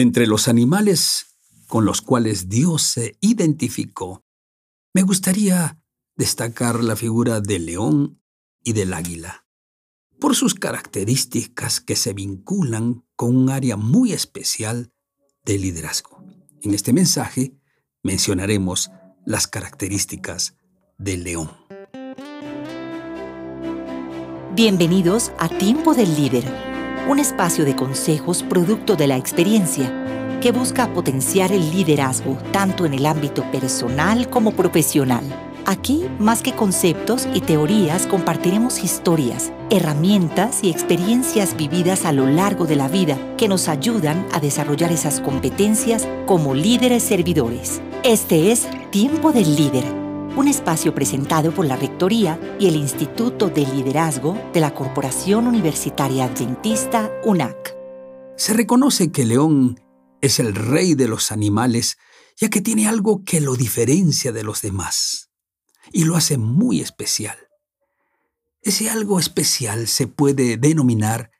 Entre los animales con los cuales Dios se identificó, me gustaría destacar la figura del león y del águila, por sus características que se vinculan con un área muy especial de liderazgo. En este mensaje mencionaremos las características del león. Bienvenidos a Tiempo del Líder, un espacio de consejos producto de la experiencia que busca potenciar el liderazgo tanto en el ámbito personal como profesional. Aquí, más que conceptos y teorías, compartiremos historias, herramientas y experiencias vividas a lo largo de la vida que nos ayudan a desarrollar esas competencias como líderes servidores. Este es Tiempo del Líder, un espacio presentado por la Rectoría y el Instituto de Liderazgo de la Corporación Universitaria Adventista UNAC. Se reconoce que León es el rey de los animales, ya que tiene algo que lo diferencia de los demás y lo hace muy especial. Ese algo especial se puede denominar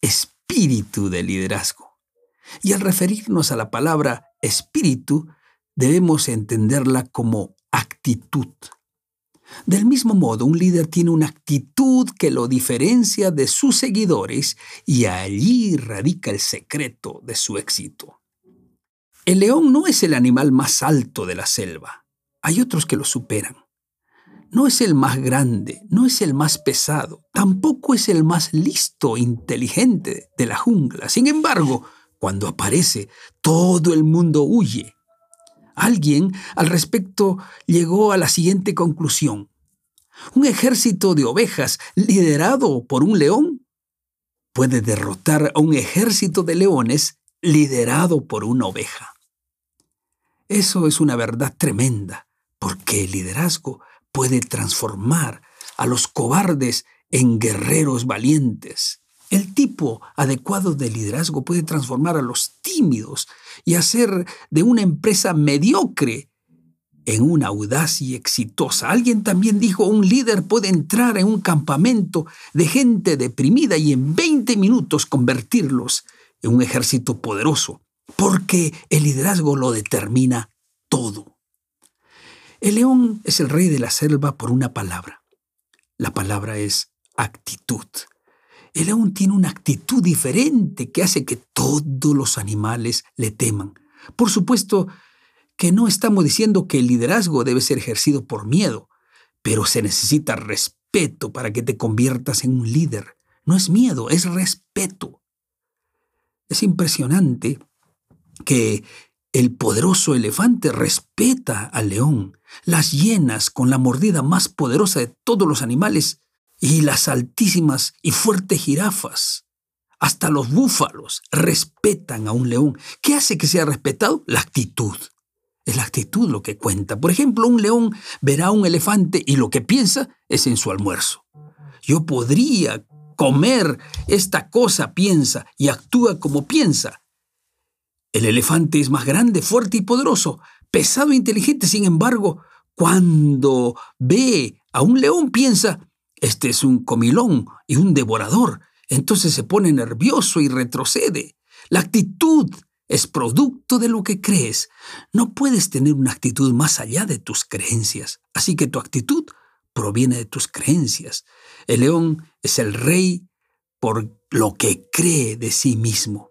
espíritu de liderazgo. Y al referirnos a la palabra espíritu, debemos entenderla como actitud. Del mismo modo, un líder tiene una actitud que lo diferencia de sus seguidores y allí radica el secreto de su éxito. El león no es el animal más alto de la selva. Hay otros que lo superan. No es el más grande, no es el más pesado, tampoco es el más listo, inteligente de la jungla. Sin embargo, cuando aparece, todo el mundo huye Alguien al respecto llegó a la siguiente conclusión. Un ejército de ovejas liderado por un león puede derrotar a un ejército de leones liderado por una oveja. Eso es una verdad tremenda, porque el liderazgo puede transformar a los cobardes en guerreros valientes. El tipo adecuado de liderazgo puede transformar a los tímidos y hacer de una empresa mediocre en una audaz y exitosa. Alguien también dijo, un líder puede entrar en un campamento de gente deprimida y en 20 minutos convertirlos en un ejército poderoso, porque el liderazgo lo determina todo. El león es el rey de la selva por una palabra. La palabra es actitud. El león tiene una actitud diferente que hace que todos los animales le teman. Por supuesto que no estamos diciendo que el liderazgo debe ser ejercido por miedo, pero se necesita respeto para que te conviertas en un líder. No es miedo, es respeto. Es impresionante que el poderoso elefante respeta al león. Las hienas, con la mordida más poderosa de todos los animales, y las altísimas y fuertes jirafas, hasta los búfalos, respetan a un león. ¿Qué hace que sea respetado? La actitud. Es la actitud lo que cuenta. Por ejemplo, un león verá a un elefante y lo que piensa es en su almuerzo. Yo podría comer esta cosa, piensa, y actúa como piensa. El elefante es más grande, fuerte y poderoso, pesado e inteligente. Sin embargo, cuando ve a un león, piensa, este es un comilón y un devorador. Entonces se pone nervioso y retrocede. La actitud es producto de lo que crees. No puedes tener una actitud más allá de tus creencias. Así que tu actitud proviene de tus creencias. El león es el rey por lo que cree de sí mismo.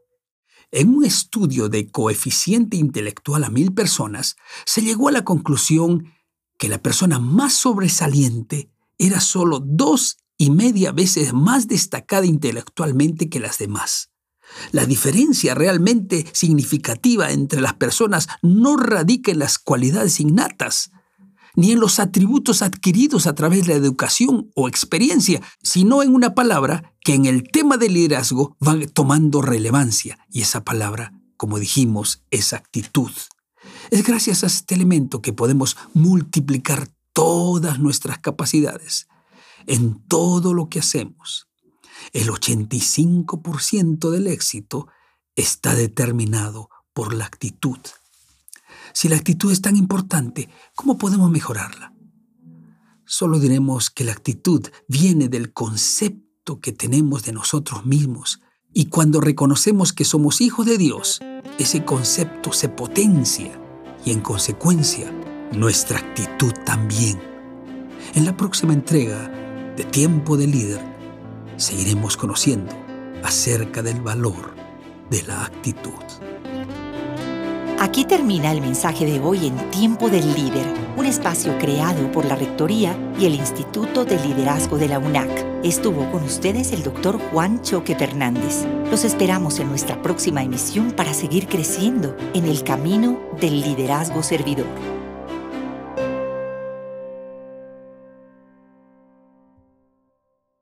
En un estudio de coeficiente intelectual a mil personas, se llegó a la conclusión que la persona más sobresaliente era solo dos y media veces más destacada intelectualmente que las demás. La diferencia realmente significativa entre las personas no radica en las cualidades innatas, ni en los atributos adquiridos a través de la educación o experiencia, sino en una palabra que en el tema del liderazgo va tomando relevancia, y esa palabra, como dijimos, es actitud. Es gracias a este elemento que podemos multiplicar todas nuestras capacidades, en todo lo que hacemos. El 85% del éxito está determinado por la actitud. Si la actitud es tan importante, ¿cómo podemos mejorarla? Solo diremos que la actitud viene del concepto que tenemos de nosotros mismos y cuando reconocemos que somos hijos de Dios, ese concepto se potencia y en consecuencia nuestra actitud también. En la próxima entrega de Tiempo de Líder seguiremos conociendo acerca del valor de la actitud. Aquí termina el mensaje de hoy en Tiempo del Líder, un espacio creado por la Rectoría y el Instituto de Liderazgo de la UNAC. Estuvo con ustedes el doctor Juan Choque Fernández. Los esperamos en nuestra próxima emisión para seguir creciendo en el camino del liderazgo servidor.